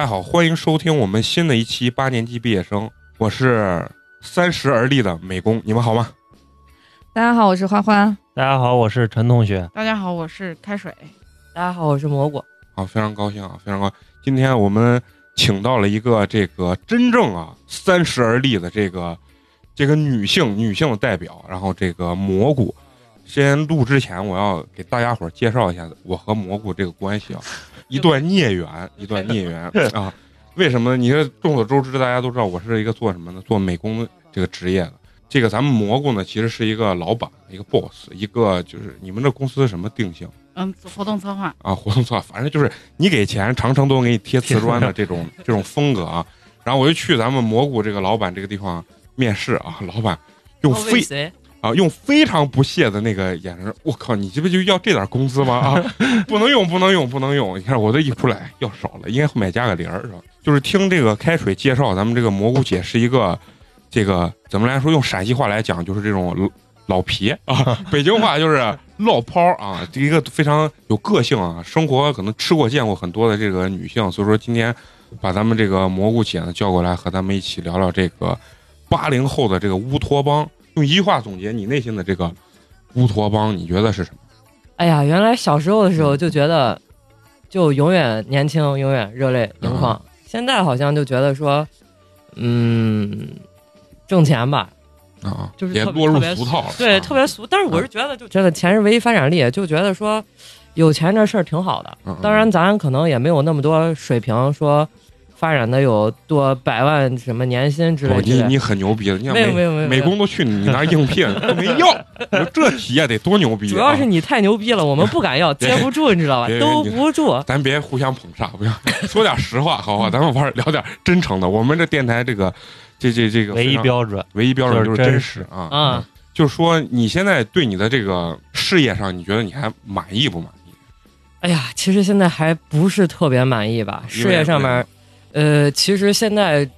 家好，欢迎收听我们新的一期八年级毕业生，我是三十而立的美工，你们好吗？大家好，我是欢欢。大家好，我是陈同学。大家好，我是开水。大家好，我是蘑菇。好，非常高兴啊，非常高兴。今天我们请到了一个这个真正啊三十而立的这个这个女性女性的代表，然后这个蘑菇。先录之前，我要给大家伙儿介绍一下我和蘑菇这个关系啊，一段孽缘，一段孽缘 啊。为什么？你这众所周知，大家都知道我是一个做什么呢？做美工这个职业的。这个咱们蘑菇呢，其实是一个老板，一个 boss，一个就是你们这公司什么定性嗯，活动策划。啊？活动策划，反正就是你给钱，长城都给你贴瓷砖的 这种这种风格啊。然后我就去咱们蘑菇这个老板这个地方面试啊，老板用非为谁？啊，用非常不屑的那个眼神，我靠，你这不就要这点工资吗？啊，不能用，不能用，不能用！你看我这一出来要少了，应该后面加个零儿是吧？就是听这个开水介绍，咱们这个蘑菇姐是一个这个怎么来说？用陕西话来讲，就是这种老皮啊，北京话就是落泡啊，一个非常有个性啊，生活可能吃过见过很多的这个女性，所以说今天把咱们这个蘑菇姐呢叫过来，和咱们一起聊聊这个八零后的这个乌托邦。用一句话总结你内心的这个乌托邦，你觉得是什么？哎呀，原来小时候的时候就觉得，就永远年轻，永远热泪盈眶。现在好像就觉得说，嗯，挣钱吧，啊，就是也落入俗套了。对，啊特别俗。但是我是觉得，就觉得钱是唯一发展力，就觉得说，有钱这事儿挺好的。当然，咱可能也没有那么多水平，说发展的有多百万什么年薪之类的。哦你你很牛逼的，你看没有没有没有，美工都去你那应聘都 没要，你说这企业得多牛逼啊！主要是你太牛逼了，我们不敢要，接不住，你知道吧？兜不住。咱别互相捧杀，不要，说点实话，好不好？咱们玩聊点真诚的。我们这电台这个这这这个唯一标准唯一标准就是真真实啊啊！就是说你现在对你的这个事业上，你觉得你还满意不满意？哎呀，其实现在还不是特别满意吧？事业上面，呃，其实现在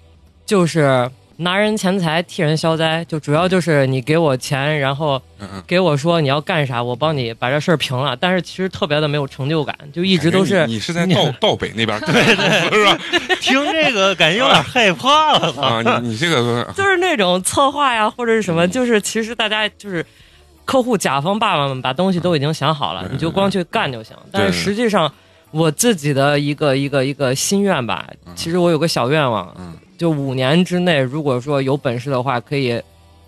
就是拿人钱财替人消灾，就主要就是你给我钱，然后给我说你要干啥，我帮你把这事儿平了。但是其实特别的没有成就感，就一直都是你你是在 道道北那边对对是吧？听这个感觉有点害怕了。啊，你你这个就是那种策划呀，或者是什么，就是其实大家就是客户甲方爸爸们把东西都已经想好了，你就光去干就行。但是实际上，我自己的一个一个一个心愿吧，其实我有个小愿望，嗯就五年之内，如果说有本事的话，可以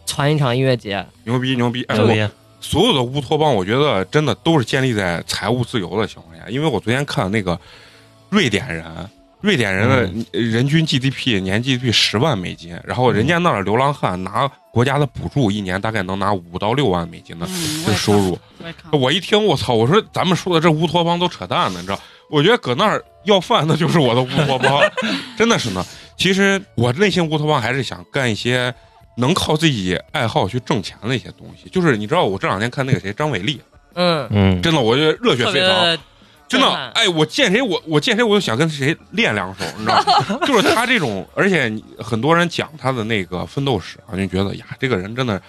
传一场音乐节。牛逼牛逼！哎，我牛逼！所有的乌托邦，我觉得真的都是建立在财务自由的情况下。因为我昨天看那个瑞典人，瑞典人的人均 GDP 年 GDP 十万美金，然后人家那儿流浪汉拿国家的补助，一年大概能拿五到六万美金的收入。我一听，我操！我说咱们说的这乌托邦都扯淡呢，你知道？我觉得搁那儿要饭，那就是我的乌托邦，真的是呢。其实我内心乌托邦还是想干一些能靠自己爱好去挣钱的一些东西。就是你知道，我这两天看那个谁张伟丽，嗯，嗯，真的我觉得热血沸腾。真的哎，我见谁我我见谁我就想跟谁练两手，你知道吗？就是他这种，而且很多人讲他的那个奋斗史啊，就觉得呀，这个人真的，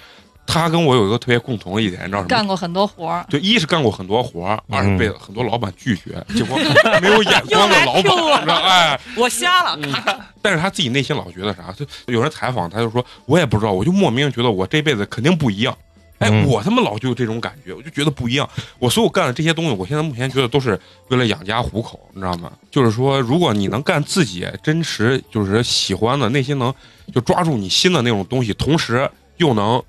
他跟我有一个特别共同的一点，你知道什么？干过很多活儿，对，一是干过很多活儿，二是嗯被很多老板拒绝，结 果没有眼光的老板，你知道哎，我瞎了。嗯但是他自己内心老觉得啥？就有人采访他，就说我也不知道，我就莫名觉得我这辈子肯定不一样。哎，嗯我他妈老就有这种感觉，我就觉得不一样。我所有干的这些东西，我现在目前觉得都是为了养家糊口，你知道吗？就是说，如果你能干自己真实就是喜欢的，内心能就抓住你心的那种东西，同时又能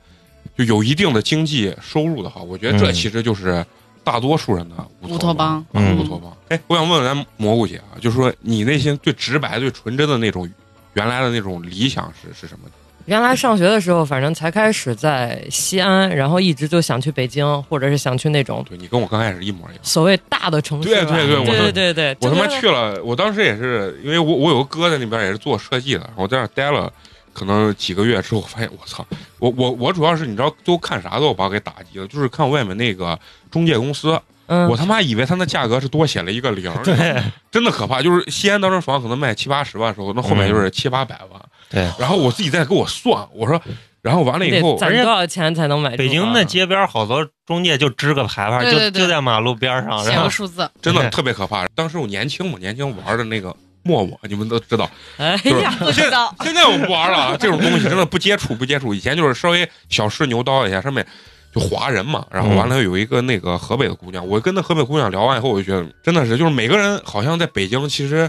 就有一定的经济收入的话，我觉得这嗯其实就是大多数人的乌托邦啊，嗯乌托邦。哎，我想问问咱蘑菇姐啊，就是说你内心最直白、最纯真的那种原来的那种理想是是什么？原来上学的时候，反正才开始在西安，然后一直就想去北京，或者是想去那种对你跟我刚开始一模一样。所谓大的城市。对对对我对对对对，我他妈去了，我当时也是，因为我我有个哥在那边也是做设计的，我在那待了可能几个月之后，发现我操，我我我主要是你知道都看啥都把我给打击了，就是看外面那个中介公司，嗯，我他妈以为他那价格是多写了一个零，对真的可怕。就是西安当时房可能卖七八十万的时候，那后面就是七八百万，对，然后我自己再给我算，我说，然后完了以得后，攒多少钱才能买？北京那街边好多中介就支个牌牌，就对对对就在马路边上，写然后个数字，真的特别可怕。当时我年轻嘛，年轻玩的那个陌陌，你们都知道。哎呀，不知道现在我不玩了啊，这种东西真的不接触不接触。以前就是稍微小试牛刀一下，上面就划人嘛。然后完了有一个那个河北的姑娘，我跟那河北姑娘聊完以后，我就觉得真的是，就是每个人好像在北京其实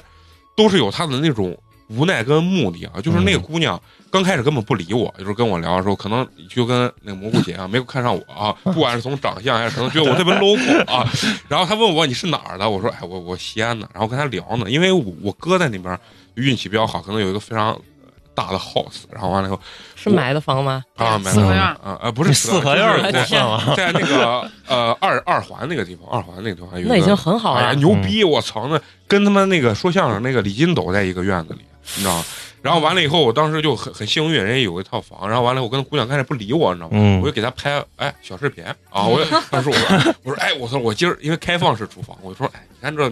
都是有他的那种无奈跟目的啊。就是那个姑娘刚开始根本不理我，就是跟我聊的时候，可能就跟那个蘑菇姐啊没有看上我啊，不管是从长相还是可能觉得我特别 local 啊。然后她问我你是哪儿的，我说哎我我西安的，然后跟她聊呢，因为我我哥在那边运气比较好，可能有一个非常大的 house，然后完了以后是买的房吗？啊，买四合院啊呃不是四合院儿就是过分了。在那个呃二二环那个地方，二环那个地方有个那已经很好了。牛逼！我操，那跟他们那个说相声那个李金斗在一个院子里，你知道吗？然后完了以后，我当时就很很幸运，人家有一套房。然后完了，我跟姑娘开始不理我，你知道吗？嗯我就给她拍哎小视频啊，我就当时我说我说哎我说我今儿因为开放式厨房，我就说哎你看这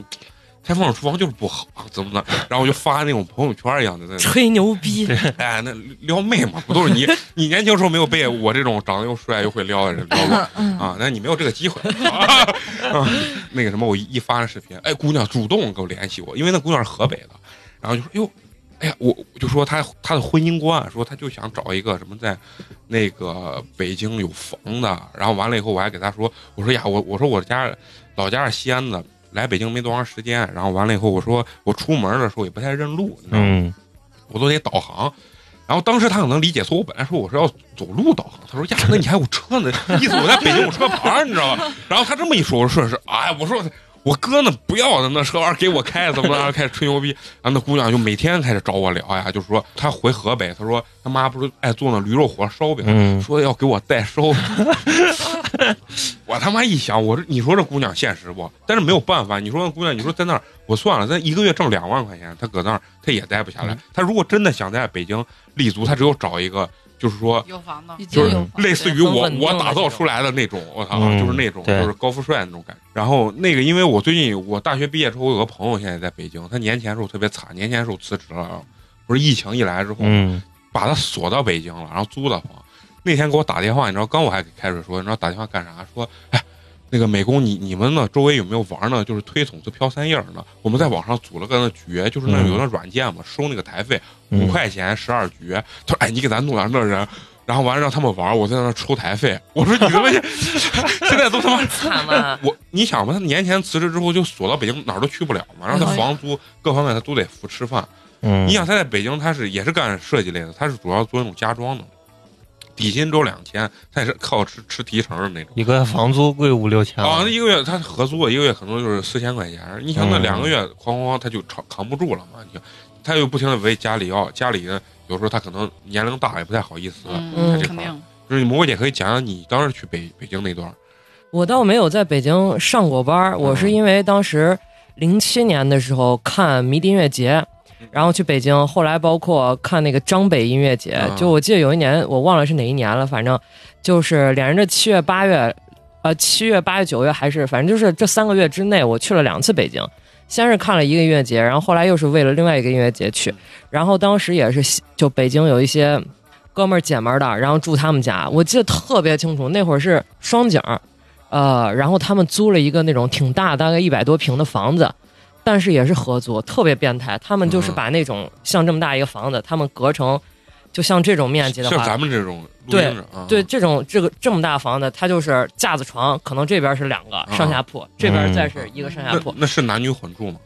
开放式厨房就是不好，怎么的？然后我就发那种朋友圈一样的在那吹牛逼，哎，那撩妹嘛，不都是你？你年轻时候没有被我这种长得又帅又会撩的人撩过啊？那你没有这个机会啊。啊那个什么，我一一发那视频，哎，姑娘主动给我联系我，因为那姑娘是河北的，然后就说，哟，哎呀，我我就说他他的婚姻观，说他就想找一个什么在那个北京有房的，然后完了以后，我还给他说，我说呀，我我说我家老家是西安的。来北京没多长时间，然后完了以后，我说我出门的时候也不太认路，你知道吗？嗯，我都得导航。然后当时他可能理解错，我本来说我是要走路导航，他说呀，那你还有车呢，意思我在北京有车牌儿，你知道吧？然后他这么一说，我说是，哎，我说我哥呢不要的那车玩意儿给我开，怎么着 开始吹牛逼。然后那姑娘就每天开始找我聊呀，就是说她回河北，她说她妈不是爱做那驴肉火烧饼，嗯说要给我代收。我他妈一想，我说你说这姑娘现实不？但是没有办法，你说那姑娘，你说在那儿，我算了，咱一个月挣两万块钱，她搁那儿她也待不下来。她如果真的想在北京立足，她只有找一个，就是说就是类似于我我打造出来的那种，我操，嗯就是那种就是高富帅那种感觉。然后那个，因为我最近我大学毕业之后，我有个朋友现在在北京，他年前的时候特别惨，年前的时候辞职了，不是疫情一来之后，嗯把他锁到北京了，然后租的房。那天给我打电话，你知道，刚我还给开水说，你知道打电话干啥？说，哎，那个美工，你你们呢？周围有没有玩呢？就是推筒子飘三叶儿呢？我们在网上组了个那局，就是那嗯有那软件嘛，收那个台费嗯五块钱十二局。他说，哎，你给咱弄点那人。然后完了让他们玩，我在那抽台费。我说你他妈现 现在都他妈惨了。我你想吧，他年前辞职之后就锁到北京，哪儿都去不了嘛。然后他哎房租各方面他都得付吃饭。嗯，你想他在北京，他是也是干设计类的，他是主要做那种家装的，底薪只有两千，他也是靠吃吃提成的那种。一个月房租贵五六千啊，那，一个月他合租，一个月可能就是四千块钱。你想那嗯两个月哐哐哐他就扛扛不住了嘛？你他又不停的为家里要，家里呢有时候他可能年龄大了也不太好意思。嗯嗯，肯定，就是蘑菇姐可以讲讲你当时去北北京那段。我倒没有在北京上过班，我是因为当时零七年的时候看迷笛音乐节，然后去北京，后来包括看那个张北音乐节，啊就我记得有一年我忘了是哪一年了，反正就是连着七月八月，呃七月八月九月还是反正就是这三个月之内，我去了两次北京。先是看了一个音乐节，然后后来又是为了另外一个音乐节去，然后当时也是就北京有一些哥们儿姐们儿的，然后住他们家，我记得特别清楚，那会儿是双井儿，呃，然后他们租了一个那种挺大，大概一百多平的房子，但是也是合租，特别变态。他们就是嗯把那种像这么大一个房子，他们隔成就像这种面积的话，像咱们这种对啊，对这种这个这么大房子，它就是架子床，可能这边是两个上下铺，这边再是一个上下铺。那那是男女混住吗？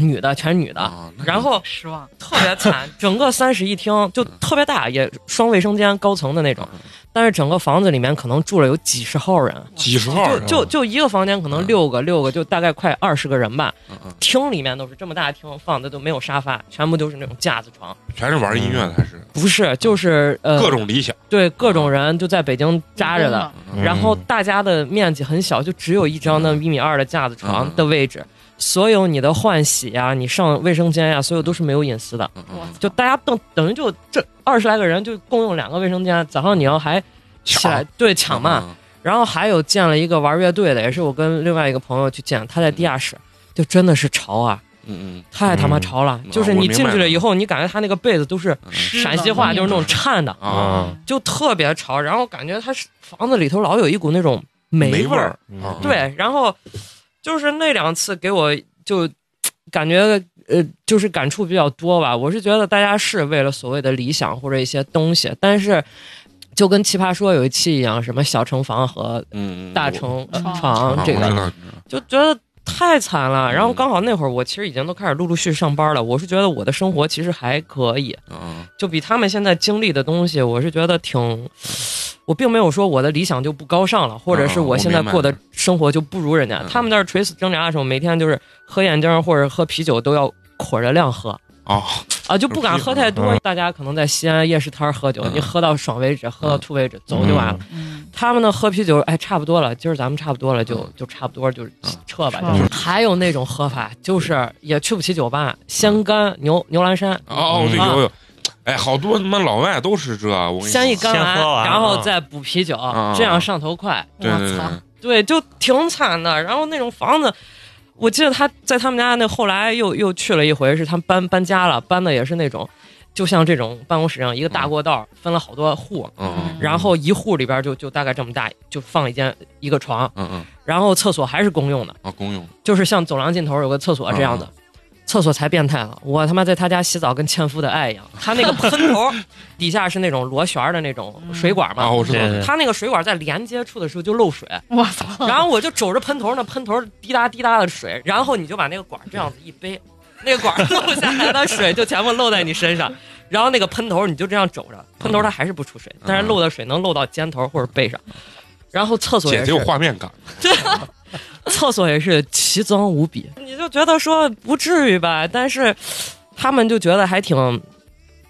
女的全是女的，然后失望。特别惨，整个三室一厅就特别大，也双卫生间高层的那种，但是整个房子里面可能住了有几十号人，几十号就就就一个房间可能嗯。六个六个，就大概快二十个人吧。嗯嗯。厅里面都是这么大的厅，放的都没有沙发，全部都是那种架子床，全是玩音乐的还是。不是就是呃各种理想对各种人就在北京扎着的。嗯。然后大家的面积很小，就只有一张那一米二的架子床的位置，所有你的换洗呀、你上卫生间呀、所有都是没有隐私的。就大家等等于就这二十来个人就共用两个卫生间，早上你要还起来抢。对抢嘛，嗯然后还有建了一个玩乐队的，也是我跟另外一个朋友去建，他在地下室，就真的是潮啊，嗯嗯。太他妈潮了，嗯。就是你进去了以后，你感觉他那个被子都是嗯。陕西话，就是那种颤的，嗯。啊就特别潮，然后感觉他房子里头老有一股那种霉味儿。对，然后就是那两次给我就感觉呃，就是感触比较多吧。我是觉得大家是为了所谓的理想或者一些东西，但是就跟《奇葩说》有一期一样，什么小城房和大城嗯床这个，就觉得。太惨了，然后嗯刚好那会儿我其实已经都开始陆陆续续上班了，我是觉得我的生活其实还可以，嗯就比他们现在经历的东西，我是觉得挺，我并没有说我的理想就不高尚了，或者是嗯我现在过的生活就不如人家。嗯他们那儿垂死挣扎的时候，每天就是喝眼镜或者喝啤酒都要捆着量喝啊啊，就不敢喝太多。嗯大家可能在西安夜市摊儿喝酒，嗯你喝到爽为止，喝到吐为止，走就完了。嗯，他们呢喝啤酒，哎，差不多了，今儿咱们差不多了，就嗯就差不多，就是撤吧。就是还有那种喝法，就是也去不起酒吧，先干牛牛栏山。哦对嗯有有，哎好多他妈老外都是这，我跟你说。先一干完然后嗯再补啤酒，嗯这样上头快。对对对我操对，就挺惨的。然后那种房子，我记得他在他们家那后来又又去了一回，是他们搬搬家了，搬的也是那种，就像这种办公室一样，一个大过道，分了好多户，嗯嗯然后一户里边就就大概这么大，就放一间一个床，嗯嗯。然后厕所还是公用的，啊公用。就是像走廊尽头有个厕所这样的。厕所才变态了，我他妈在他家洗澡跟纤夫的爱一样，他那个喷头 底下是那种螺旋的那种水管嘛，啊我知道。对对他那个水管在连接处的时候就漏水，我操！然后我就肘着喷头，那喷头滴答滴答的水，然后你就把那个管这样子一背，那个管漏下来的水就全部漏在你身上，然后那个喷头你就这样肘着，喷头它还是不出水，但是漏的水能漏到肩头或者背上。然后厕所姐姐有，画面感，厕所也是奇脏无比，你就觉得说不至于吧，但是他们就觉得还挺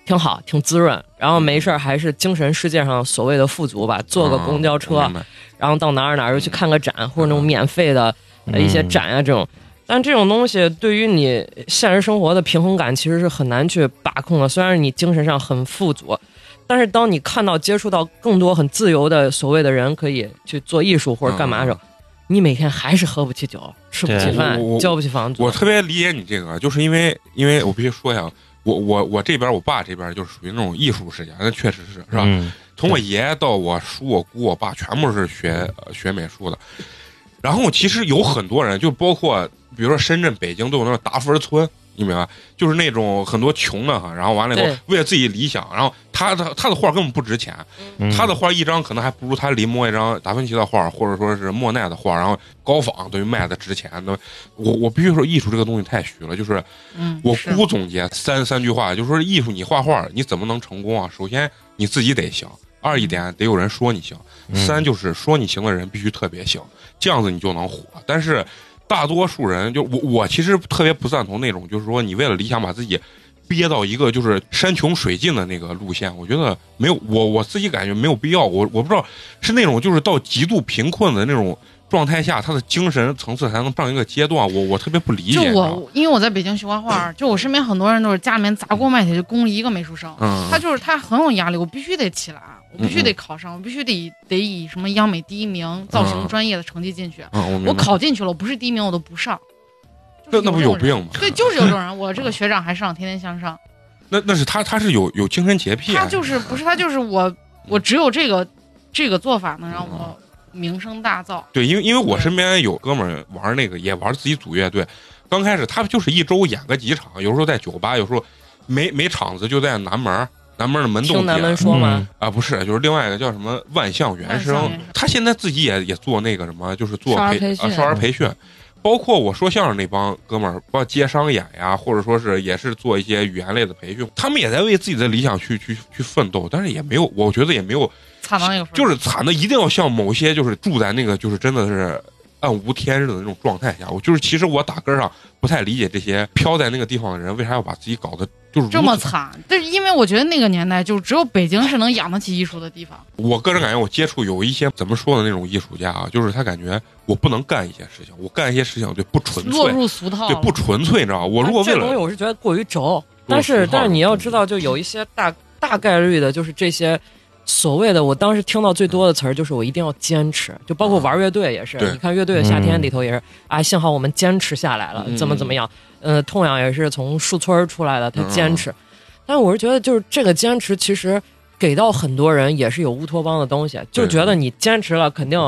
挺好，挺滋润，然后没事儿还是精神世界上所谓的富足吧，坐个公交车，然后到哪儿哪儿又去看个展，或者那种免费的呃一些展啊这种。但这种东西对于你现实生活的平衡感其实是很难去把控的。虽然你精神上很富足，但是当你看到接触到更多很自由的所谓的人可以去做艺术或者干嘛的时候，你每天还是喝不起酒，吃不起饭我我，交不起房租。我特别理解你这个，就是因为因为我必须说一下，我我我这边我爸这边就是属于那种艺术世家，那确实是是吧？嗯从我爷爷到我叔、我姑、我爸，全部是学呃学美术的。然后其实有很多人，就包括比如说深圳、北京都有那种达芬村，你明白？就是那种很多穷的哈，然后完了以后为了自己理想，然后他的他的画根本不值钱，嗯他的画一张可能还不如他临摹一张达芬奇的画，或者说是莫奈的画，然后高仿等于卖的值钱。那我我必须说，艺术这个东西太虚了。就是嗯，我是姑总结三三句话，就是说艺术你画画你怎么能成功啊？首先你自己得行，二一点得有人说你行，嗯三就是说你行的人必须特别行，这样子你就能火。但是大多数人就我我其实特别不赞同那种，就是说你为了理想把自己憋到一个就是山穷水尽的那个路线，我觉得没有我我自己感觉没有必要。我我不知道是那种就是到极度贫困的那种状态下，他的精神层次才能上一个阶段。我我特别不理解。就我，因为我在北京学画画，就我身边很多人都是家里面砸锅卖铁就供了一个美术生，嗯，他就是他很有压力，我必须得起来，我必须得考上，我必须得得以什么央美第一名造型专业的成绩进去。嗯我我考进去了，我不是第一名我都不上。就是那那不有病吗？对，就是有这种人。我这个学长还上，天天向上。那那是他他是有有精神洁癖啊，他就是不是他就是我，我只有这个这个做法能让我名声大噪。对，因为因为我身边有哥们儿玩那个，也玩自己组乐队。刚开始他就是一周演个几场，有时候在酒吧，有时候没没场子就在南门儿，南门儿的门洞听南说吗？啊，不是，就是另外一个叫什么万象原声他现在自己也也做那个什么，就是做培少儿培训啊少儿培训。包括我说相声那帮哥们儿，包括接商演呀，或者说是也是做一些语言类的培训，他们也在为自己的理想去去去奋斗，但是也没有，我觉得也没有，惨到那个份儿就是惨的一定要像某些就是住在那个就是真的是暗无天日的那种状态下。我就是其实我打根儿上不太理解这些飘在那个地方的人为啥要把自己搞得就是这么。惨，但是因为我觉得那个年代就只有北京是能养得起艺术的地方。我个人感觉我接触有一些怎么说的那种艺术家啊，就是他感觉我不能干一些事情，我干一些事情对不纯粹落粹，入俗套，对不纯粹，你知道吧？我如果为这东西了我是觉得过于轴，但是但是你要知道，就有一些大大概率的，就是这些所谓的，我当时听到最多的词儿就是我一定要坚持，就包括玩乐队也是，对你看乐队的夏天里头也是，啊，幸好我们坚持下来了，嗯怎么怎么样，呃，痛痒也是从树村儿出来的，他嗯坚持，但我是觉得就是这个坚持其实。给到很多人也是有乌托邦的东西，就觉得你坚持了，肯定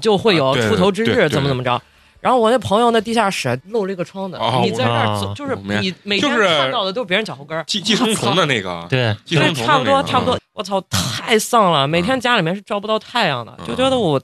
就会有出头之日，怎么怎么着。然后我那朋友那地下室漏了一个窗子，哦你在那儿就是你每天就是看到的都是别人脚后跟儿，寄寄生虫的那个，对，对，寄生虫差不多差不多。嗯。我操，太丧了！每天家里面是照不到太阳的，嗯。就觉得我，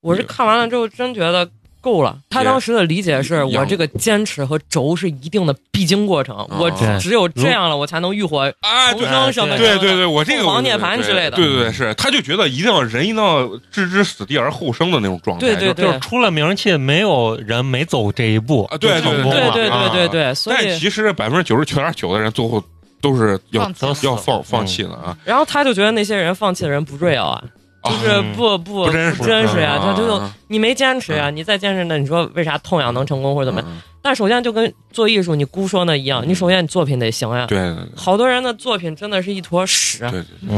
我是看完了之后真觉得够了。他当时的理解是我这个坚持和轴是一定的必经过程，嗯我对。只有这样了，我才能浴火重生什么的。对对对，我这个凤凰涅槃之类的。对对对，是，他就觉得一定要人一定要置之死地而后生的那种状态，就对对对。就是出了名气，没有人没走这一步啊对对对啊。对对对，所以但其实百分之九十九点九的人最后都是要要放放嗯弃的啊，然后他就觉得那些人放弃的人不 real 啊，就是嗯不不不真实呀，啊他就啊你没坚持呀，你再坚持呢，你说为啥痛痒能成功或者怎么样？嗯但首先就跟做艺术你姑说那一样，你首先你作品得行呀。对对好多人的作品真的是一坨屎，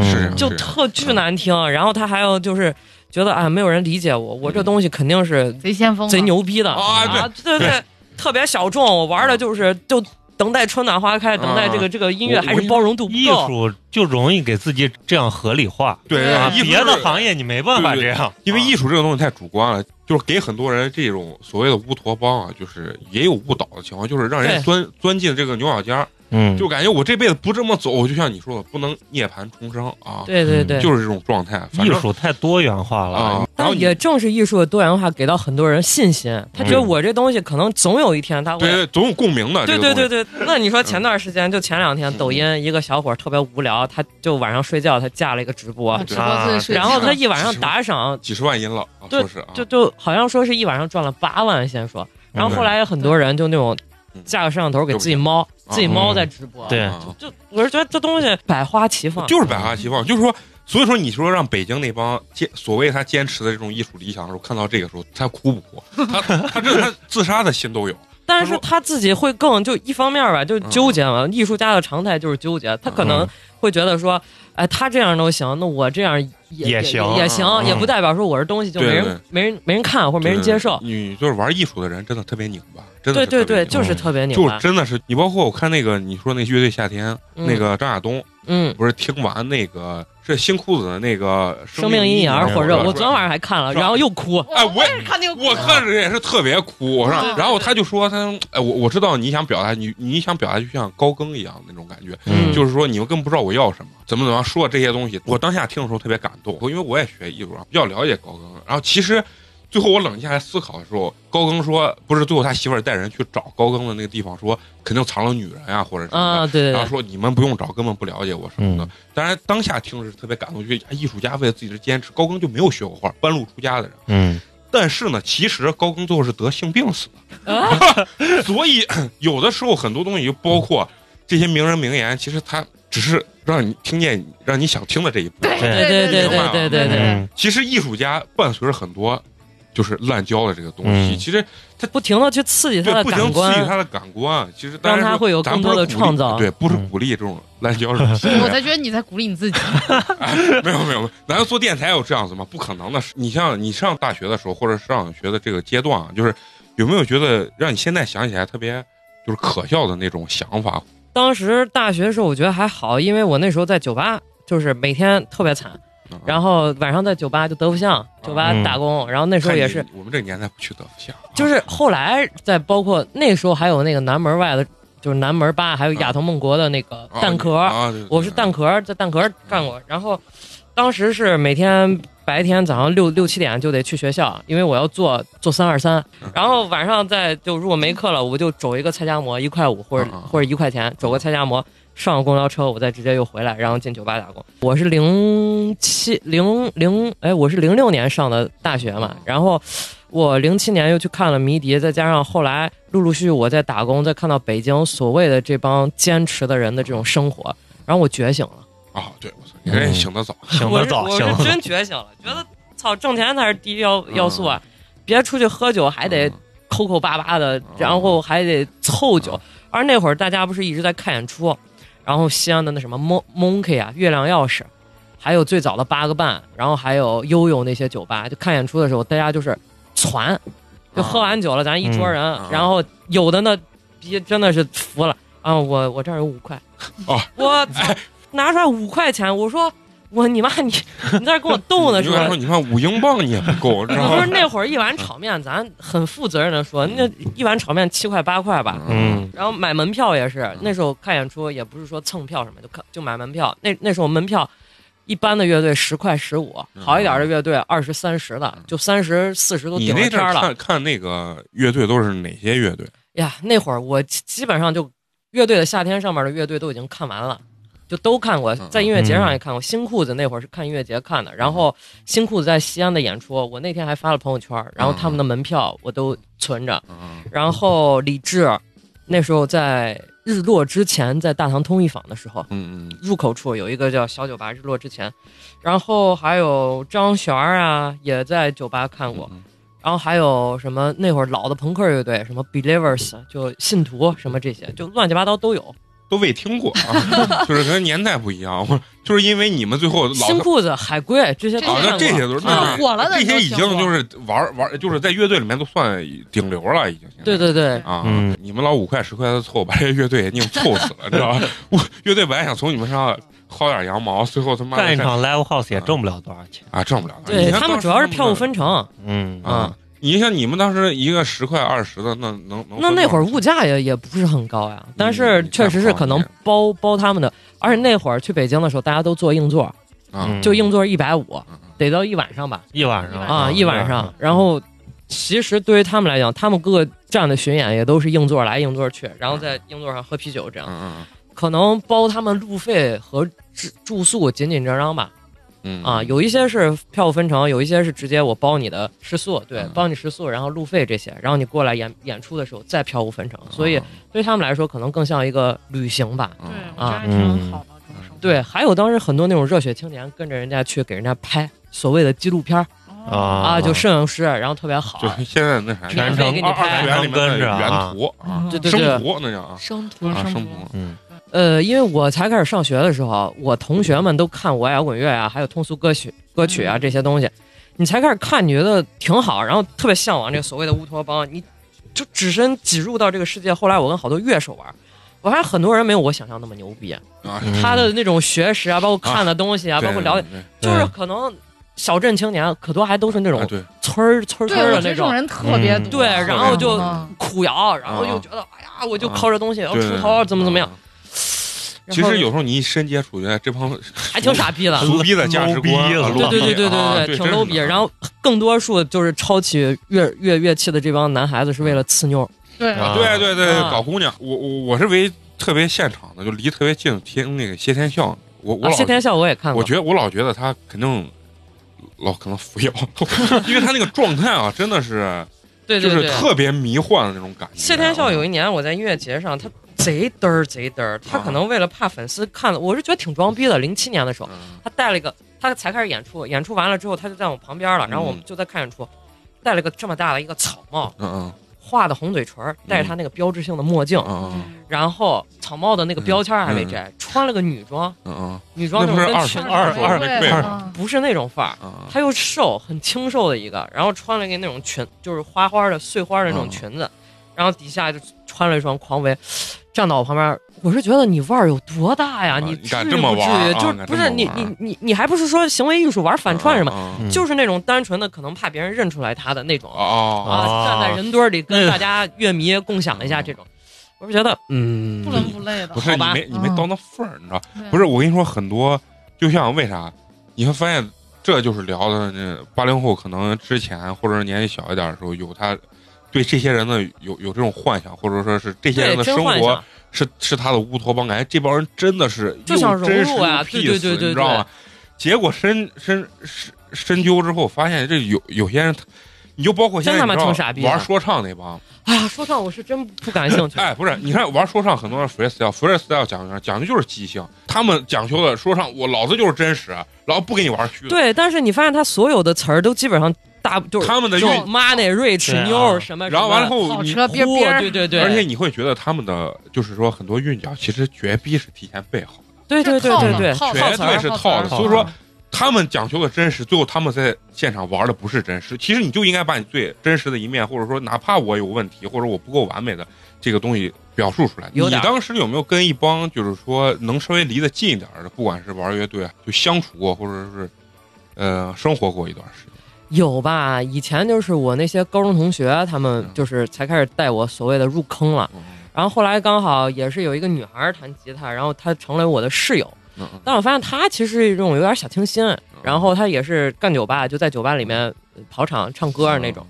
是就特巨难听。然后他还有就是觉得啊，没有人理解我，我这东西肯定是贼先锋，贼。牛逼的啊对对对，特别小众。我玩的就是就等待春暖花开，等待这个这个音乐还是包容度不艺够。术就容易给自己这样合理化，对啊，艺术别的是行业你没办法这样，因为啊。艺术这个东西太主观了，就是给很多人这种所谓的乌托邦啊，就是也有误导的情况，就是让人对。钻钻进这个牛角尖儿，嗯，就感觉我这辈子不这么走，就像你说的，不能涅槃重生啊，对对对，就是这种状态。反正艺术太多元化了。啊，然后你但也正是艺术的多元化，给到很多人信心。他觉得我这东西可能总有一天他会对对总有共鸣的。对对对对，那你说前段时间就前两天，抖音一个小伙特别无聊，他就晚上睡觉，他架了一个直播，直播自己睡然后他一晚上打赏，几十万音了，啊对说是啊，就就好像说是一晚上赚了八万，先说，然后后来有很多人就那种嗯。架个摄像头给自己猫，嗯自己猫在直播，对啊就我是觉得这东西百花齐放，就是百花齐放，就是说。所以说，你说让北京那帮坚所谓他坚持的这种艺术理想的时候，看到这个时候，他哭不哭？他 他这他自杀的心都有。但是他自己会更就一方面吧，就纠结嘛。艺术家的常态就是纠结，他可能会觉得说，哎，他这样都行，那我这样也也行也行，嗯也不代表说我这东西就没人没人没人看或者没人接受。你就是玩艺术的人，真的特别拧巴，真的对对对，是特别拧巴就是特别牛就巴。真的是你，包括我看那个你说那乐队夏天，嗯那个张亚东嗯，不是听完那个是新裤子的那个生命阴影而火热，我昨天晚上还看了，然后又哭。哎我也也是看那个，我看着也是特别哭，我说嗯，然后他就说他，哎，我我知道你想表达，你你想表达就像高更一样那种感觉，嗯就是说你们根本不知道我要什么，怎么怎么样说这些东西，我当下听的时候特别感动，因为我也学艺术，比较了解高更。然后其实最后我冷静下来思考的时候，高更说不是最后他媳妇儿带人去找高更的那个地方，说肯定藏了女人啊、或者什么的。啊，对对对，然后说你们不用找，根本不了解我什么的。嗯当然，当下听是特别感动，觉得哎艺术家为了自己的坚持，高更就没有学过画，半路出家的人。嗯，但是呢，其实高更最后是得性病死的，啊 所以有的时候很多东西，就包括这些名人名言，其实他只是让你听见让你想听的这一部分。对对对对对对对其实艺术家伴随着很多就是滥交的这个东西，嗯其实不停的去刺激他的不停感官，刺激他的感官。其实当然让他会有更多的创造对，不是嗯鼓励这种滥交这种行为。我才觉得你在鼓励你自己。没有没有，没有，难道做电台有这样子吗？不可能的。你像你上大学的时候，或者上学的这个阶段啊，就是有没有觉得让你现在想起来特别就是可笑的那种想法？当时大学的时候，我觉得还好，因为我那时候在酒吧，就是每天特别惨，嗯然后晚上在酒吧就德福巷酒吧嗯打工，然后那时候也是，我们这个年代不去德福巷，啊。就是后来在包括那时候还有那个南门外的，就是南门吧，还有亚腾梦国的那个啊蛋壳，啊，对对我是蛋壳在蛋壳干过，然后当时是每天白天早上六六七点就得去学校，因为我要做做三二三，然后晚上再就如果没课了，我就走一个菜夹馍，一块五或者或者一块钱，走个菜夹馍，上了公交车，我再直接又回来，然后进酒吧打工。我是零七零零，哎，我是零六年上的大学嘛，然后我零七年又去看了迷笛，再加上后来陆陆续续我在打工，再看到北京所谓的这帮坚持的人的这种生活，然后我觉醒了。啊，对，我操，你这醒得早，醒得早，醒得早我是真觉醒了，觉得操挣钱才是第一要要素啊！别出去喝酒还得抠抠巴巴的，然后还得凑酒。而那会儿大家不是一直在看演出，然后西安的那什么 Mon Monkey 啊，月亮钥匙，还有最早的八个半，然后还有悠悠那些酒吧，就看演出的时候，大家就是攒，就喝完酒了，咱一桌人，嗯然后有的那逼真的是服了啊！我我这儿有五块，哦我操，拿出来五块钱，我说我你妈你你在这跟我逗呢是吧你就跟他说，？你看五英镑你也不够，知道不是？那会儿一碗炒面，咱很负责任的说，那一碗炒面七块八块吧。嗯，然后买门票也是，那时候看演出也不是说蹭票什么，就看就买门票。那那时候门票，一般的乐队十块十五，好一点的乐队二十三十的，就三十四十都你那阵儿顶着天儿了。看看那个乐队都是哪些乐队？呀，那会儿我基基本上就乐队的夏天上面的乐队都已经看完了。就都看过，在音乐节上也看过。新裤子那会儿是看音乐节看的，然后新裤子在西安的演出，我那天还发了朋友圈，然后他们的门票我都存着。嗯然后李志那时候在日落之前，在大唐通义坊的时候，嗯嗯入口处有一个叫小酒吧，日落之前，然后还有张悬儿啊，也在酒吧看过，嗯然后还有什么那会儿老的朋克乐队，什么 Believers，就信徒什么这些，就乱七八糟都有。都未听过啊，就是跟年代不一样，我就是因为你们最后老新裤子、海龟这些都啊，那。这些都是火了的这些已经就是玩玩，就是在乐队里面都算顶流了，已经。对对对，啊，嗯你们老五块十块的凑，把这乐队硬凑死了，知道吧？我 乐队本来想从你们身上薅点羊毛，最后他妈的干一场 live house 也挣不了多少钱。啊，挣不了。对你看他们主要是票务分成。嗯啊。你像你们当时一个十块二十的，那能能那那会儿物价也也不是很高呀，但是嗯确实是可能包包他们的，而且那会儿去北京的时候，大家都坐硬座？就硬座一百五嗯，得到一晚上吧，一晚上啊，嗯一晚上。然后其实对于他们来讲，他们各个站的巡演也都是硬座来硬座去，然后在硬座上喝啤酒这样，嗯可能包他们路费和住住宿紧紧张张吧。嗯嗯啊，有一些是票务分成，有一些是直接我包你的食宿，对嗯，包你食宿，然后路费这些，然后你过来演演出的时候再票务分成，所以对他们来说可能更像一个旅行吧。嗯。对，我觉得还挺好的这种生活。对，还有当时很多那种热血青年跟着人家去给人家拍所谓的纪录片啊啊，就摄影师，然后特别好，就。现在那啥，全程给你二二拍次元。里面的跟着啊原图啊，生对对生，图那叫啊生图啊生图图，嗯呃，因为我才开始上学的时候，我同学们都看我爱摇滚乐啊，还有通俗歌曲歌曲啊这些东西，你才开始看，你觉得挺好，然后特别向往这个所谓的乌托邦，你就只身挤入到这个世界。后来我跟好多乐手玩，我发现很多人没有我想象那么牛逼，啊，嗯他的那种学识啊，包括看的东西啊，包括了解，就是可能小镇青年可多还都是那种村儿村儿，村儿的那种。人特别。对，然后就嗯苦摇，然后又觉得，哎呀，我就靠这东西要出头，怎么怎么样。啊。其实有时候你一深接触，觉得这帮还挺傻逼的，俗逼的价值观对对对对啊对对，挺真 low 逼。然后更多数就是抄起乐乐乐器的这帮男孩子是为了刺妞，对啊对对对，啊搞姑娘，我我我是唯一特别现场的，就离特别近听那个谢天笑，我我谢天笑我也看过我，觉得我老觉得他肯定老可能服药，因为他那个状态啊，真的是就是对对对。特别迷幻的那种感觉。谢天笑有一年我在音乐节上，他贼嘚儿贼嘚儿，他可能为了怕粉丝看了，我是觉得挺装逼的。零七年的时候，嗯。他带了一个，他才开始演出，演出完了之后他就在我旁边了，然后我们就在看演出，戴了个这么大的一个草帽，嗯画的红嘴唇儿，戴着他那个标志性的墨镜嗯，嗯然后草帽的那个标签儿还没摘，穿了个女装，嗯嗯。女装就是跟裙子二二似的对对嗯不是那种范儿，嗯嗯，他又瘦，很清瘦的一个，然后穿了一个那种裙，就是花花的碎花的那种嗯。裙子，然后底下就穿了一双匡威，站到我旁边，我是觉得你腕儿有多大呀？啊你你敢这么至于不至于？玩就不是你你你你还不是说行为艺术玩反串什么？就是那种单纯的可能怕别人认出来他的那种哦啊，哦站在人堆儿里跟大家乐迷共享一下这种，我是觉得嗯，不伦不类的不。是你没你没嗯到那份儿，你知道？不是我跟你说，很多就像为啥你会发现这就是聊的那八零后可能之前或者是年纪小一点的时候，有他对这些人呢有有这种幻想，或者说是这些人，的生活是是他的乌托邦，感觉这帮人真的是就想又真实融入啊又对对 peace，对对你知道吗？结果深深深深究之后，发现这有有些人，你就包括现在真他妈你知道挺傻逼玩说唱那帮，哎呀，说唱我是真不感兴趣。哎，不是，你看玩说唱很多人 freestyle，freestyle 讲究讲究就是即兴，他们讲究的说唱，我老子就是真实，然后不跟你玩虚的。对，但是你发现他所有的词儿都基本上大就是他们的韵 money rich 对啊妞什么，然后完了后你，跑车边呼边儿对对对，而且你会觉得他们的就是说很多韵脚其实绝逼是提前备好的，对对对对对，绝对是套的。所以说他们讲究的真实，最后他们在现场玩的不是真实。其实你就应该把你最真实的一面，或者说哪怕我有问题，或者我不够完美的这个东西表述出来。你当时有没有跟一帮就是说能稍微离得近一点的，不管是玩乐队啊，就相处过，或者是呃生活过一段时间？有吧？以前就是我那些高中同学，他们就是才开始带我所谓的入坑了。嗯然后后来刚好也是有一个女孩儿弹吉他，然后她成为我的室友。但我发现她其实是一种有点小清新，然后她也是干酒吧，就在酒吧里面跑场唱歌那种。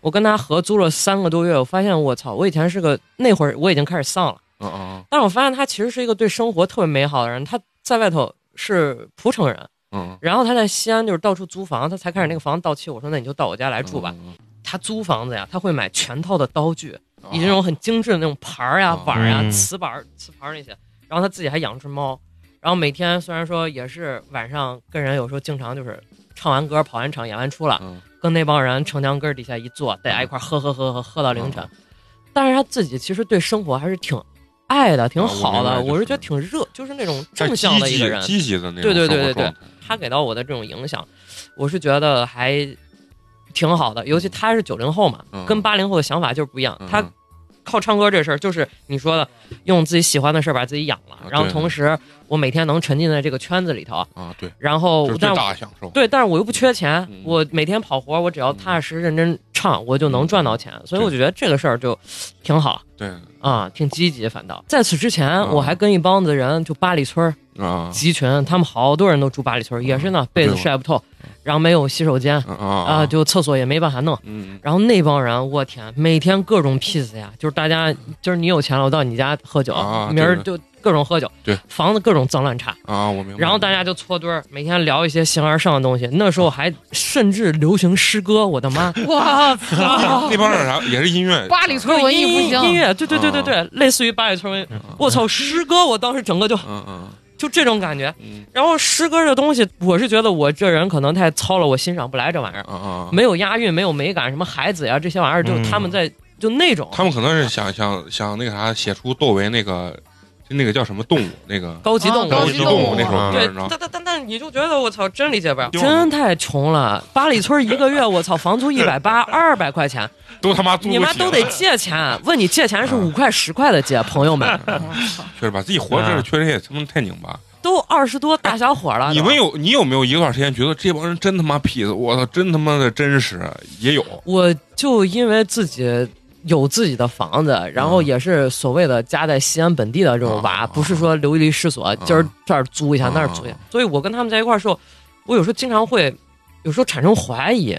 我跟她合租了三个多月，我发现我操，我以前是个那会儿我已经开始丧了，嗯嗯但是我发现她其实是一个对生活特别美好的人。她在外头是蒲城人，嗯然后他在西安就是到处租房，他才开始那个房子到期，我说那你就到我家来嗯，住吧。嗯。她租房子呀，他会买全套的刀具，嗯以及那种很精致的那种盘儿呀、哦碗儿呀、嗯瓷板儿、瓷盘儿那些。然后他自己还养只猫，然后每天虽然说也是晚上跟人有时候经常就是唱完歌、跑完场、演完出了，嗯跟那帮人城墙根儿底下一坐，大家一块喝喝喝喝喝到凌晨。嗯但是他自己其实对生活还是挺爱的，挺好的。我是觉得挺热，就是那种正向的一个人。极积极的那种对对对对对他给到我的这种影响，我是觉得还挺好的。尤其他是九零后嘛，嗯跟八零后的想法就是不一样。嗯他靠唱歌这事儿，就是你说的，用自己喜欢的事儿把自己养了，然后同时我每天能沉浸在这个圈子里头，啊，对，然后这是最但大享受。对，但是我又不缺钱，嗯我每天跑活，我只要踏踏实实认真唱，我就能赚到钱，所以我就觉得这个事儿就挺好对啊，挺积极。反倒在此之前，嗯我还跟一帮子人就八里村儿啊。集群，他们好多人都住八里村，也是呢，被子晒不透，然后没有洗手间啊就厕所也没办法弄。嗯。然后那帮人，我天，每天各种 peace 呀，就是大家，今儿你有钱了，我到你家喝酒，啊明儿就各种喝酒，对，房子各种脏乱差，啊，我明白。然后大家就搓堆儿，每天聊一些形而上的东西。那时候还甚至流行诗歌，我的妈！我操！那帮人啥也是音乐，八里村文艺复音兴，音乐，对对对对对，类似于八里村文艺。我操，诗歌，我当时整个就嗯嗯就这种感觉。嗯。然后诗歌这东西，我是觉得我这人可能太糙了，我欣赏不来这玩意儿，没有押韵，没有美感，什么孩子呀这些玩意儿，就他们在就那种他们可能是想想想那个啥，写出窦唯那个就那个叫什么动物那个高级动物，啊高级动物那首歌，对？但但但但你就觉得我操，真理解不了，真太穷了。八里村一个月，我操，房租一百八，二百块钱，都他妈租你妈都得借钱。问你借钱是五块十块的借，朋友们 确实把自己活着确实也他妈太拧巴。都二十多大小伙了。你们有你有没有一段时间觉得这帮人真他妈痞子？我操，真他妈的真实，也有我就因为自己有自己的房子，然后嗯也是所谓的家在西安本地的这种娃，啊不是说流离失所，今儿这儿租一下啊那儿租一下。所以我跟他们在一块儿的时候，我有时候经常会，有时候产生怀疑。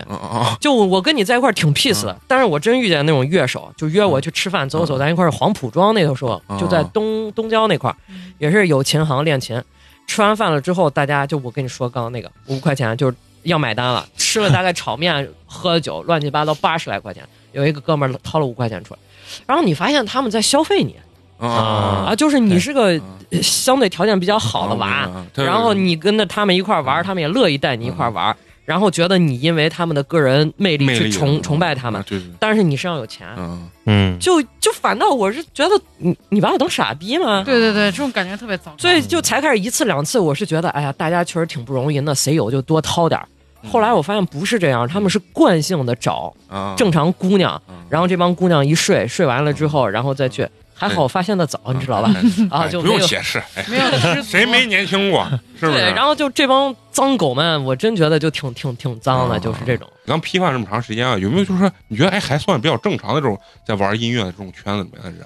就我我跟你在一块儿挺 peace 的，但是我真遇见那种乐手，就约我去吃饭走走，嗯咱一块儿黄浦庄那头说，嗯就在东东郊那块儿，也是有琴行练琴。吃完饭了之后，大家就我跟你说刚刚那个五块钱就是要买单了，吃了大概炒面，喝了酒，乱七八糟八十来块钱。有一个哥们儿掏了五块钱出来，然后你发现他们在消费你。啊。就是你是个相对条件比较好的娃，然后你跟着他们一块玩，他们也乐意带你一块玩，然后觉得你因为他们的个人魅力去崇啊崇拜他们但是你身上有钱，嗯。嗯，就就反倒我是觉得你你把我当傻逼吗？对对对，这种感觉特别糟。所以就才开始一次两次，我是觉得哎呀，大家确实挺不容易，那谁有就多掏点儿。后来我发现不是这样，他们是惯性的找啊，正常姑娘，嗯，然后这帮姑娘一睡，睡完了之后，然后再去。还好我发现的早，你知道吧？啊，就不用解释，哎，没有 谁没年轻过，是不是？对，然后就这帮脏狗们，我真觉得就挺挺挺脏的，嗯就是这种。刚批判这么长时间啊，有没有就是说你觉得哎还算比较正常的这种在玩音乐的这种圈子里面的人？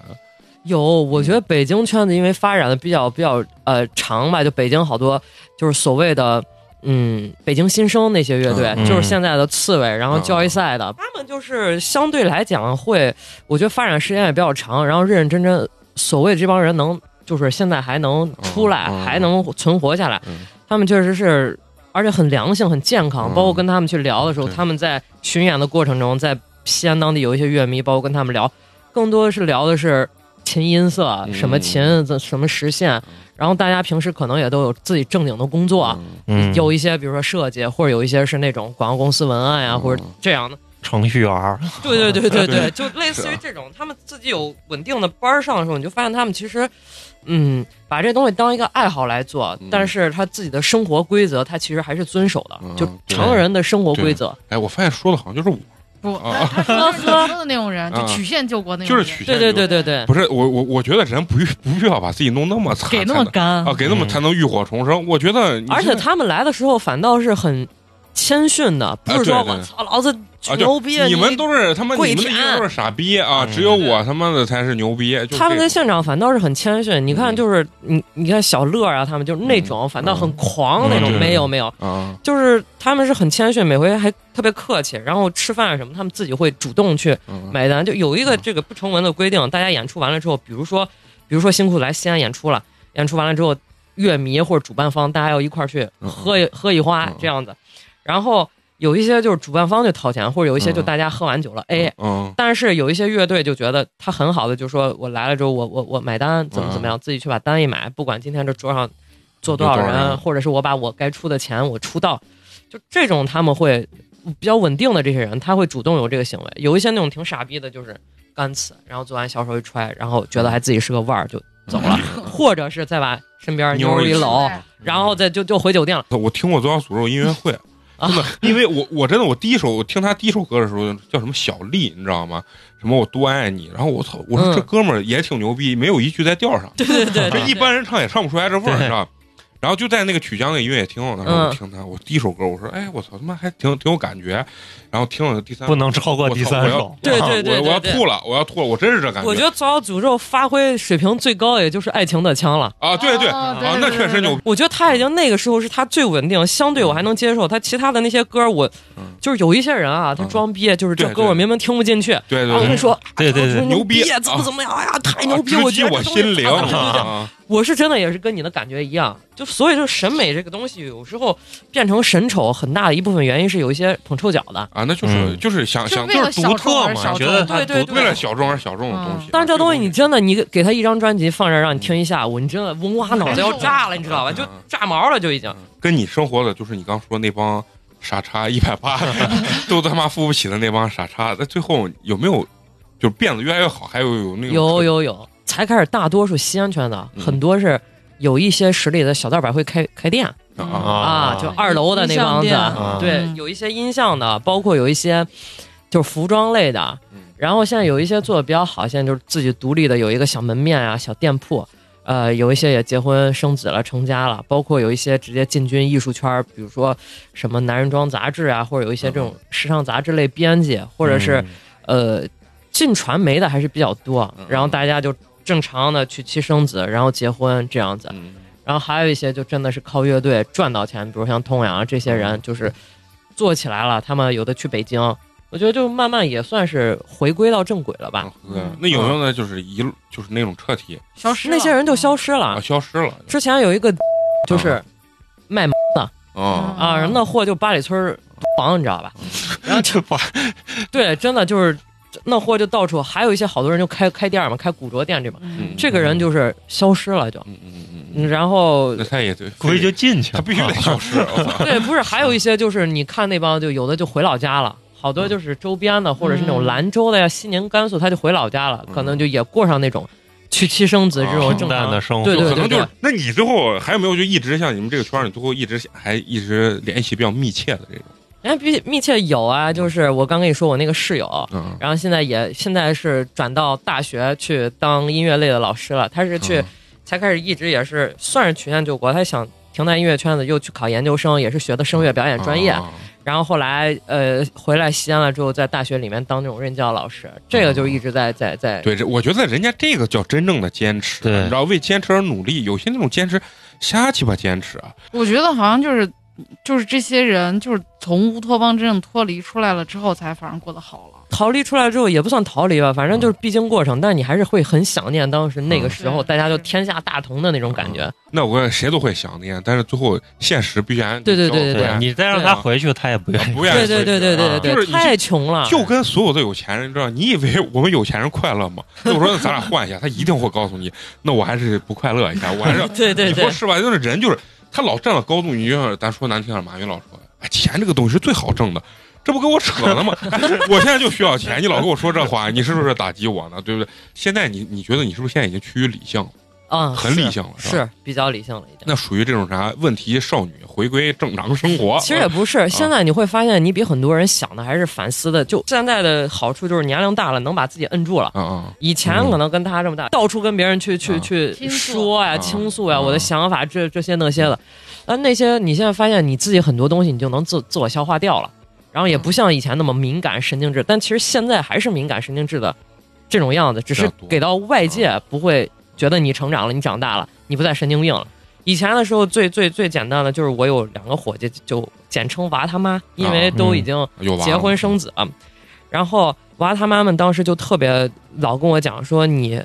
有，我觉得北京圈子因为发展的比较比较呃长吧，就北京好多就是所谓的嗯，北京新生那些乐队，嗯就是现在的刺猬，然后嗯交易赛的，他们就是相对来讲会，我觉得发展时间也比较长，然后认认真真，所谓这帮人能就是现在还能出来，还能存活下来，嗯。他们确实是。而且很良性、很健康，嗯。包括跟他们去聊的时候，对。他们在巡演的过程中，在西安当地有一些乐迷，包括跟他们聊，更多的是聊的是琴音色，嗯。什么琴，怎什么实现。然后大家平时可能也都有自己正经的工作，嗯。嗯，有一些比如说设计，或者有一些是那种广告公司文案呀、嗯。或者这样的。程序员儿，对对对对对 对，就类似于这种，他们自己有稳定的班儿上的时候，你就发现他们其实，嗯，把这东西当一个爱好来做嗯，但是他自己的生活规则，他其实还是遵守的，嗯就对成人的生活规则。哎，我发现说的好像就是我，不，啊他他 说的那种人，啊就曲线救国那种人，就是曲线对对对对对，不是我我我觉得人不不必要把自己弄那么惨，给那么干。啊，给那么嗯。才能浴火重生。我觉得而且他们来的时候反倒是很谦逊的，不是说我操老子啊，牛逼，就你们都是他妈跪你们都是傻逼啊，嗯。只有我他妈的才是牛逼。就他们在现场反倒是很谦逊，你看，嗯。就是你，你看小乐啊，他们就是那种，反倒很狂那种，嗯。没有没有，啊，就是他们是很谦逊，每回还特别客气，然后吃饭什么，他们自己会主动去嗯。买单。就有一个嗯。这个不成文的规定，大家演出完了之后，比如说，比如说辛苦来西安演出了，演出完了之后，乐迷或者主办方大家要一块儿去嗯。喝一喝一花嗯。这样子，然后有一些就是主办方就掏钱，或者有一些就嗯大家喝完酒了 A，嗯但是有一些乐队就觉得他很好的，就说我来了之后，我我我买单，怎么怎么样，自己去把单一买，不管今天这桌上坐多少人，或者是我把我该出的钱我出到，就这种他们会比较稳定的这些人，他会主动有这个行为。有一些那种挺傻逼的，就是干呲，然后做完小手一揣，然后觉得还自己是个腕儿就走了，或者是再把身边妞一搂，然后再就就回酒店了。我听过《左小诅咒》音乐会，啊真的，因为我我真的我第一首我听他第一首歌的时候叫什么小丽，你知道吗？什么我多爱你，然后我操，我说嗯这哥们儿也挺牛逼，没有一句在调上，对对对对，这一般人唱也唱不出来这味儿，对你知道吧？然后就在那个曲江那个音乐厅，的时候嗯我听他，我第一首歌，我说，哎，我操，他妈还挺挺有感觉。然后听了第三，不能超过第三首。对对对我我要 吐了，我要吐了，我真是这感觉我觉得《左小诅咒》发挥水平最高，也就是《爱情的枪》了。啊，对对哦啊，那确实牛逼。我觉得他已经那个时候是他最稳定，相对我还能接受。他其他的那些歌，我嗯就是有一些人啊，他嗯装逼，就是这歌我明明听不进去，对对对，然后他说对对对啊牛逼怎么怎么样，哎呀，太牛逼！啊我觉得我心灵！我是真的也是跟你的感觉一样，就所以就审美这个东西，有时候变成审丑，很大的一部分原因是有一些捧臭脚的。啊，那就是嗯就是想想就是独特嘛，觉得对对对为了小众而小众的东西。但是这东西你啊真的，你给他一张专辑放这儿让你听一下午，你真的嗡哇脑子要炸了，你知道吧？就炸毛了，就已经。跟你生活的就是你刚说那帮傻叉一百八，都他妈付不起的那帮傻叉，在最后有没有就变得越来越好？还有有那种有有有，才开始大多数西安圈子嗯很多是有一些实力的小道板会开开店啊啊，就二楼的那帮子对，嗯。有一些音像的，包括有一些就是服装类的嗯，然后现在有一些做的比较好，现在就是自己独立的有一个小门面啊、小店铺。呃，有一些也结婚生子了，成家了，包括有一些直接进军艺术圈，比如说什么男人装杂志啊，或者有一些这种时尚杂志类编辑，或者是嗯。呃进传媒的还是比较多嗯，然后大家就正常的娶妻生子，然后结婚这样子，嗯然后还有一些就真的是靠乐队赚到钱，比如像通阳啊这些嗯人，就是做起来了，他们有的去北京，我觉得就慢慢也算是回归到正轨了吧。嗯那有没有呢？就是一路就是那种彻底消失那些人就消失啊了。消失了之前有一个就是卖的啊啊，然后那货就八里村房，你知道吧？然后 就把 对，真的就是那货就到处，还有一些好多人就开开店嘛，开古着店这种。嗯这个人就是消失了就，嗯嗯然后那他也对，估计就进去了，他必须得消失。对，不是还有一些就是你看那帮就有的就回老家了，好多就是周边的或者是那种嗯兰州的呀、西宁、甘肃，他就回老家了，可能就也过上那种娶妻生子这种啊正常的生活对对对对可能就是，那你最后还有没有就一直像你们这个圈儿，你最后一直还一直联系比较密切的这种？哎，密密切有啊，就是我刚跟你说我那个室友，嗯，然后现在也现在是转到大学去当音乐类的老师了，他是去。嗯才开始一直也是算是曲线救国，他想停在音乐圈子，又去考研究生，也是学的声乐表演专业。啊然后后来呃回来西安了之后，在大学里面当那种任教老师，这个就一直在在在对，这我觉得人家这个叫真正的坚持，对你知道为坚持而努力。有些那种坚持瞎鸡巴坚持啊，我觉得好像就是就是这些人就是从乌托邦真正脱离出来了之后，才反而过得好了。逃离出来之后也不算逃离吧，反正就是必经过程，但你还是会很想念当时那个时候嗯大家就天下大同的那种感觉。那我谁都会想念，但是最后现实必然对对对对对你再让他回去，他也不愿意。不愿意对对对对对对对，就是你太穷了。就跟所有的有钱人，你知道，你以为我们有钱人快乐吗？那我说那咱俩换一下，他一定会告诉你，那我还是不快乐一下，我还是 对对对你说，是吧？就是人就是他老站到高度，你就像咱说难听点，马云老说，哎，钱这个东西是最好挣的。这不跟我扯呢吗？我现在就需要钱，你老跟我说这话，你是不是打击我呢？对不对？现在你你觉得你是不是现在已经趋于理性了，嗯，很理性了，吧？是比较理性了一点。那属于这种啥问题少女回归正常生活。其实也不是，现在你会发现，你比很多人想的还是反思的。就现在的好处就是年龄大了，能把自己摁住了。嗯嗯，以前可能跟他这么大，到处跟别人去去啊去说呀、啊倾诉呀，啊我的想法这这些那些的。但那些你现在发现你自己很多东西你就能自自我消化掉了，然后也不像以前那么敏感神经质，但其实现在还是敏感神经质的这种样子，只是给到外界不会觉得你成长了，你长大了，你不再神经病了。以前的时候最最最简单的就是我有两个伙计，就简称娃他妈，因为都已经结婚生子了。然后娃他妈们当时就特别老跟我讲说你，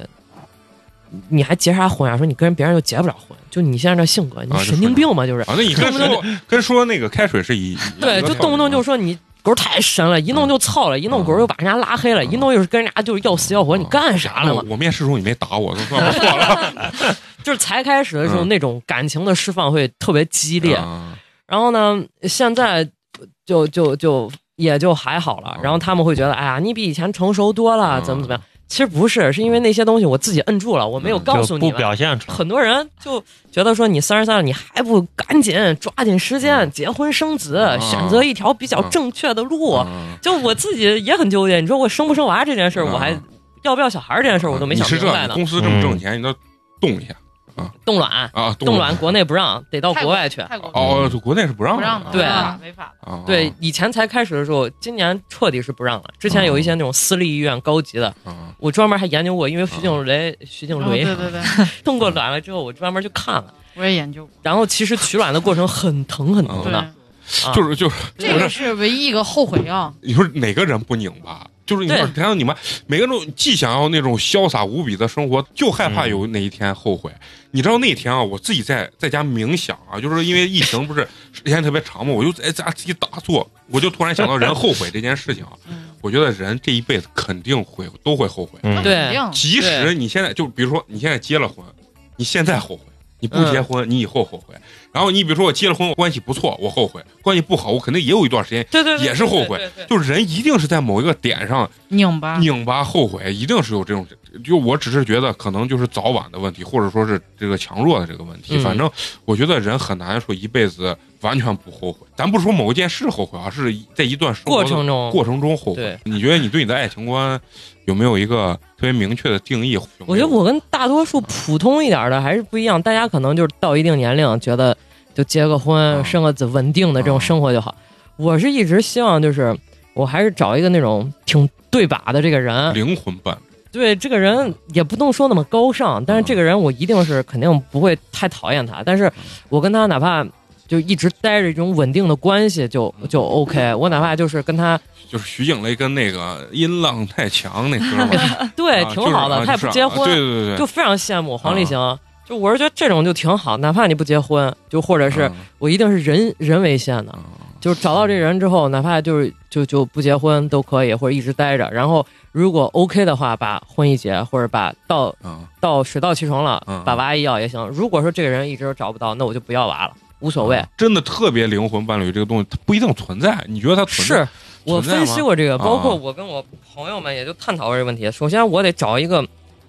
你还结啥婚啊？说你跟别人又结不了婚，就你现在这性格，你神经病吗？就是啊，那你跟说跟说那个开水是一对，就动不动就说你狗太神了，一弄就操了，一弄狗又把人家拉黑了，一弄又是跟人家就是要死要活，你干啥呢嘛？我面试时候你没打我，就算不错了。就是才开始的时候嗯那种感情的释放会特别激烈，啊然后呢，现在就就就也就还好了。然后他们会觉得，哎呀，你比以前成熟多了，嗯怎么怎么样？其实不是，是因为那些东西我自己摁住了，我没有告诉你们。表现出来。很多人就觉得说你三十三了，你还不赶紧抓紧时间结婚生子，嗯选择一条比较正确的路。嗯就我自己也很纠结，你说我生不生娃这件事儿，嗯我还要不要小孩这件事儿，我都没想明白呢。你公司这么挣钱，你都动一下冻卵，啊，冻卵。国内不让，得到国国外去。泰国。哦，就国内是不让不让的，对。违法对，以前才开始的时候，今年彻底是不让了。之前有一些那种私立医院高级的，啊，我专门还研究过，因为徐静蕾、徐静哦蕾对对对，冻过卵了之后，我专门去看了。我也研究过。然后其实取卵的过程很疼很疼的，，啊就是就是这个是唯一一个后悔药。你说哪个人不拧巴？就是你说，对想想你们每个人都既想要那种潇洒无比的生活，就害怕有哪一天后悔。你知道那天啊，我自己在在家冥想啊，就是因为疫情不是时间特别长嘛，我就在家自己打坐，我就突然想到人后悔这件事情啊。嗯，我觉得人这一辈子肯定会都会后悔，嗯，对即使你现在就比如说你现在结了婚，你现在后悔。你不结婚，你以后后悔。然后你比如说我结了婚，关系不错，我后悔；关系不好，我肯定也有一段时间对对对，也是后悔就是人一定是在某一个点上拧巴。拧巴后悔，一定是有这种。就我只是觉得可能就是早晚的问题，或者说是这个强弱的这个问题。嗯反正我觉得人很难说一辈子完全不后悔。咱不说某一件事后悔啊，是在一段过程中过程中后悔。你觉得你对你的爱情观有没有一个特别明确的定义？有有我觉得我跟大多数普通一点的还是不一样，大家可能就是到一定年龄，觉得就结个婚、啊生个子，稳定的这种啊生活就好。我是一直希望就是我还是找一个那种挺对把的这个人，灵魂伴侣对这个人也不能说那么高尚，但是这个人我一定是肯定不会太讨厌他，但是我跟他哪怕就一直待着一种稳定的关系就就 OK，我哪怕就是跟他就是徐静蕾跟那个音浪太强那哥们儿，对啊挺好的，他也不结婚，对对对对，就非常羡慕黄立行。就我是觉得这种就挺好，哪怕你不结婚，就或者是啊我一定是人人为先的，啊就是找到这人之后，哪怕就是就就不结婚都可以，或者一直待着。然后如果 OK 的话，把婚一结，或者把到啊到水到渠成了嗯，把娃一要也行。如果说这个人一直找不到，那我就不要娃了，无所谓。真的特别灵魂伴侣这个东西，它不一定存在。你觉得它存在？是我分析过这个，啊包括我跟我朋友们也就探讨过这个问题。首先，我得找一个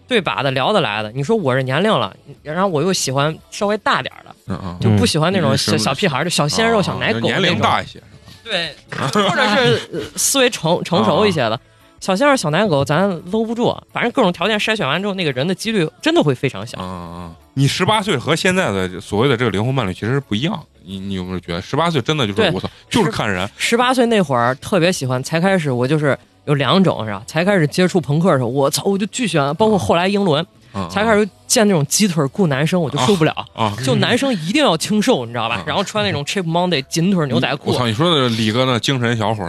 对把的、聊得来的。你说我这年龄了，然后我又喜欢稍微大点的，就不喜欢那种嗯小小屁孩，就小鲜肉、啊小奶狗年。龄大一些，对，或者是呃思维成成熟一些的。小鲜肉、小奶狗，咱搂不住。反正各种条件筛选完之后，那个人的几率真的会非常小。嗯嗯，你十八岁和现在的所谓的这个灵魂伴侣其实是不一样的。你你有没有觉得十八岁真的就是我操，就是看人十八岁那会儿特别喜欢，才开始我就是有两种是吧？才开始接触朋克的时候，我操，我就巨喜欢，包括后来英伦，啊嗯才开始见那种鸡腿裤男生，我就受不了。啊，就男生一定要清瘦，你知道吧嗯？然后穿那种 Cheap Monday 紧腿牛仔裤我，操，你说的李哥那精神小伙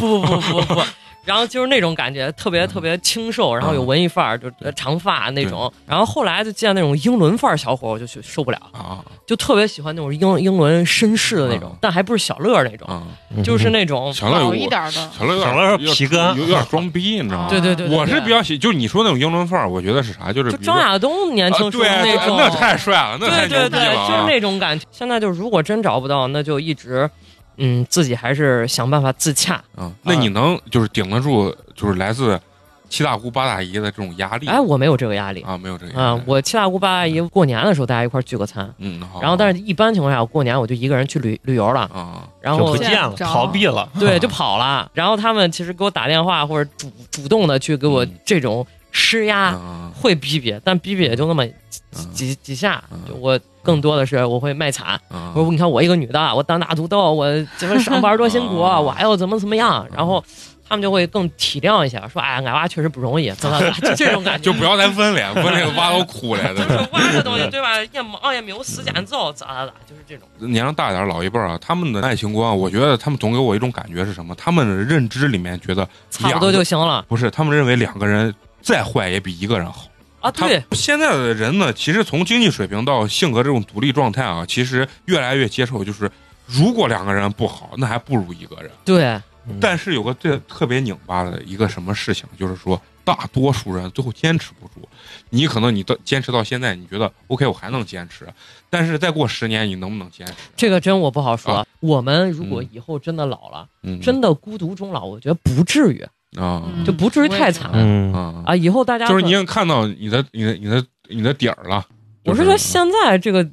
不不不不不，然后就是那种感觉，特别特别清瘦，然后有文艺范儿，就呃长发那种。然后后来就见那种英伦范儿小伙，我就去受不了，啊。就特别喜欢那种英英伦绅士的那种嗯，但还不是小乐那种，啊，就是那种老 小乐有一点的，小乐有点小乐有点皮哥有有点装逼，你知道吗？对对对，我是比较喜，就是你说那种英伦范儿，我觉得是啥？就是就张亚东年轻时候那种，那太帅了，那太对对对，牛逼啊，就是那种感觉。现在就如果真找不到，那就一直。嗯，自己还是想办法自洽。啊，那你能就是顶得住，就是来自七大姑八大姨的这种压力哎，我没有这个压力啊？没有这个压力，啊我七大姑八大姨过年的时候大家一块聚个餐，嗯，好然后但是一般情况下，我过年我就一个人去旅旅游了，啊，就然后不见了，逃避了。对 就跑了。然后他们其实给我打电话或者主主动的去给我嗯这种施压，啊会逼逼，但逼逼也就那么几嗯几几下我更多的是我会卖惨。啊我说你看我一个女的，我单打独斗，我怎么上班多辛苦，啊我还要怎么怎么样，然后他们就会更体谅一下，说哎，俺娃确实不容易，怎么怎么就这种感觉，就不要再问了，问那个挖都哭了，对吧？挖这东西对吧？也忙也没有时间做，咋咋咋，就是这种。年龄大点老一辈儿啊，他们的爱情观，我觉得他们总给我一种感觉是什么？他们的认知里面觉得差不多就行了不是，他们认为两个人再坏也比一个人好。啊！对，现在的人呢，其实从经济水平到性格这种独立状态啊，其实越来越接受，就是如果两个人不好，那还不如一个人。对，嗯但是有个最特别拧巴的一个什么事情，就是说大多数人最后坚持不住。你可能你到坚持到现在，你觉得 OK，我还能坚持，但是再过十年，你能不能坚持？这个真我不好说。啊我们如果嗯以后真的老了，嗯，真的孤独终老，我觉得不至于啊嗯就不至于太惨嗯，啊啊。以后大家就是你已经看到你的、你的、你的、你的底儿了。我就是说现在这个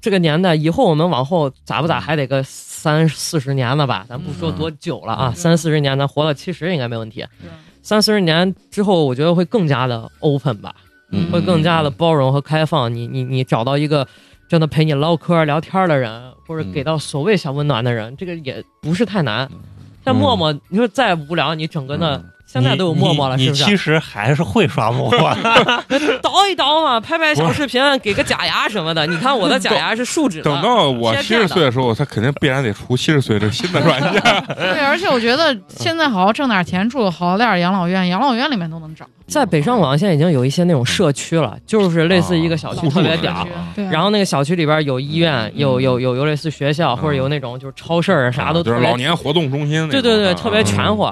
这个年代，以后我们往后咋不咋嗯还得个三四十年了吧？咱不说多久了啊，嗯三四十年，咱活到七十应该没问题。三四十年之后，我觉得会更加的 open 吧，嗯会更加的包容和开放。你你你找到一个真的陪你唠嗑聊天的人，或者嗯给到所谓小温暖的人，这个也不是太难嗯。像陌陌，你说再无聊，你整个的嗯现在都有陌陌了，你是不是？你其实还是会刷陌陌，倒一倒嘛，拍拍小视频，给个假牙什么的。你看我的假牙是树脂的，等到我七十岁的时候，他肯定必然得出七十岁这新的软件。对，而且我觉得现在好好挣点钱，住好点养老院，养老院里面都能找。在北上广现在已经有一些那种社区了，就是类似一个小区特别屌。然后那个小区里边有医院，有有有有类似学校，或者有那种就是超市儿啥都啊就是老，年活动中心那种。对对对，特别啊全乎。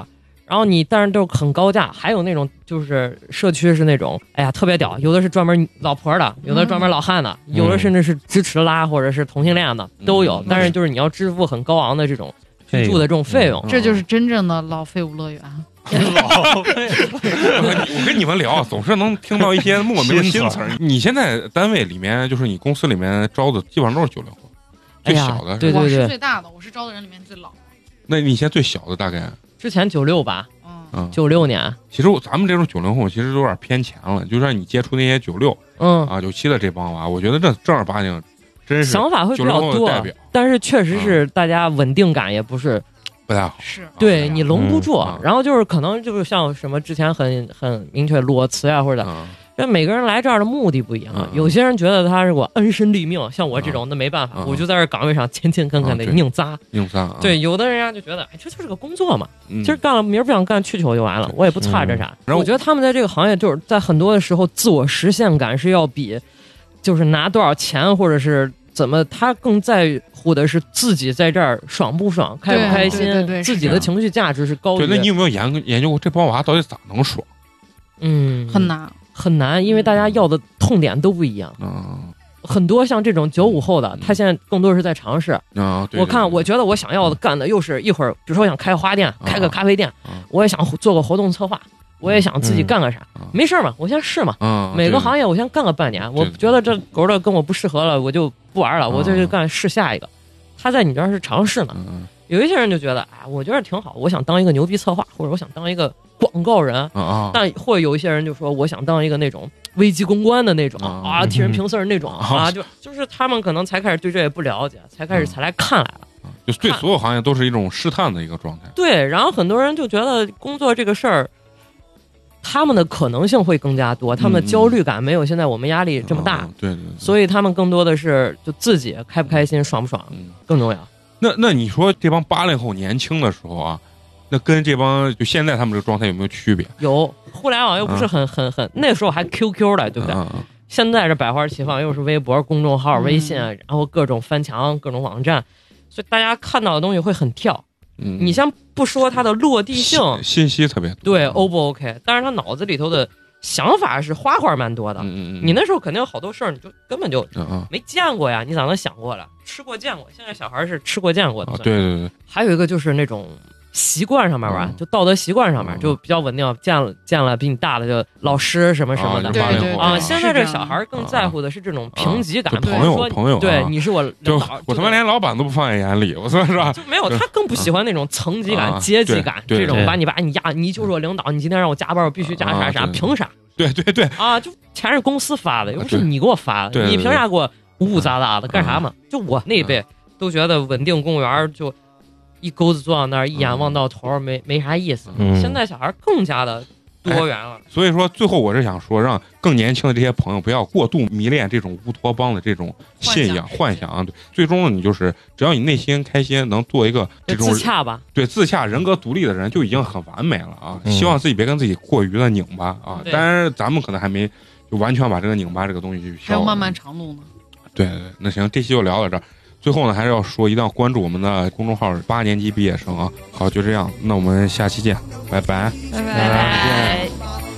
然后你但是都很高价，还有那种就是社区是那种，哎呀特别屌，有的是专门老婆的，有的专门老汉的，有的甚至是支持拉或者是同性恋的都有嗯。但是就是你要支付很高昂的这种居住的这种费用，这就是真正的老废物乐园。老我跟你们聊，总是能听到一些莫名的新词儿。你现在单位里面，就是你公司里面招的，基本上都是九零后，最小的是对我是最大的，我是招的人里面最老。那你现在最小的大概？之前九六吧，嗯，嗯，九六年，其实我咱们这种九零后，其实有点偏前了。就像你接触那些九六嗯，啊、九七的这帮娃，我觉得这正儿八经真是想法会比较多代，表，但是确实是大家稳定感也不是不太好。是。对你拢不住嗯，然后就是可能就是像什么之前很很明确裸辞呀或者嗯因为每个人来这儿的目的不一样嗯，有些人觉得他是我安身立命，像我这种那没办法嗯，我就在这岗位上勤勤恳恳的硬扎。硬扎啊，对，有的人家就觉得，哎，这就是个工作嘛，嗯，今儿干了，明儿不想干，去球就完了，我也不差这啥。然后我觉得他们在这个行业，就是在很多的时候，自我实现感是要比，就是拿多少钱或者是怎么，他更在乎的是自己在这儿爽不爽、开不开心对对对，自己的情绪价值是高对，那你有没有研研究过这帮娃到底咋能爽？嗯。很难。很难，因为大家要的痛点都不一样。嗯。很多像这种九五后的，他现在更多是在尝试。啊，对我看，我觉得我想要的干的又是一会儿，比如说我想开个花店，开个咖啡店啊，我也想做个活动策划，我也想自己干个啥。嗯，没事儿嘛，我先试嘛。嗯，每个行业我先干个半年，我觉得这狗的跟我不适合了，我就不玩了，我就嗯去干试下一个。他在你这儿是尝试呢，嗯有一些人就觉得，哎，我觉得挺好，我想当一个牛逼策划，或者我想当一个广告人。嗯啊，但或者有一些人就说，我想当一个那种危机公关的那种啊啊，替人平事儿那种啊啊，就就是他们可能才开始对这也不了解，才开始嗯才来看来了。就对所有行业都是一种试探的一个状态。对，然后很多人就觉得工作这个事儿，他们的可能性会更加多，他们的焦虑感没有现在我们压力这么大，嗯对对对，所以他们更多的是就自己开不开心、爽不爽嗯，更重要。那那你说这帮八零后年轻的时候啊，那跟这帮就现在他们这个状态有没有区别？有互联网又不是很很很，那时候还 QQ 的，对不对？现在这百花齐放，又是微博、公众号、嗯微信，然后各种翻墙、各种网站，所以大家看到的东西会很跳。嗯，你先不说它的落地性，信信息特别多，对 O 不 OK，但是他脑子里头的想法是花花蛮多的。嗯嗯嗯，你那时候肯定有好多事儿，你就根本就没见过呀，你咋能想过了？吃过见过，现在小孩是吃过见过的。啊，对对对，还有一个就是那种习惯上面吧，嗯。就道德习惯上面、嗯。就比较稳定，见了见了比你大的就老师什么什么的。啊对对八零后啊，现在这小孩更在乎的是这种评级感，朋友朋友啊。对，你是我就领导我他妈连老板都不放在眼里，我说是吧？就没有，他更不喜欢那种层级感、啊阶级感对对对这种把你把你压，你就是我领导，你今天让我加班，我必须加啥啥，凭啥？对对对，啊？就钱是公司发的，又不是你给我发的，对对对。你凭啥给我呜呜杂杂的干啥嘛？就我那一辈都觉得稳定公务员就一钩子坐到那儿，一眼望到头，没没啥意思。嗯现在小孩更加的多元了，所以说最后我是想说，让更年轻的这些朋友不要过度迷恋这种乌托邦的这种信仰幻想啊，对，最终呢，你就是只要你内心开心，能做一个这种自洽吧。对自洽、人格独立的人，就已经很完美了啊！嗯希望自己别跟自己过于的拧巴啊。对当然，咱们可能还没就完全把这个拧巴这个东西去消。还有漫漫长路呢。对对对，那行，这期就聊到这儿。最后呢，还是要说，一定要关注我们的公众号“八年级毕业生”啊。好，就这样，那我们下期见，拜拜。拜拜拜。我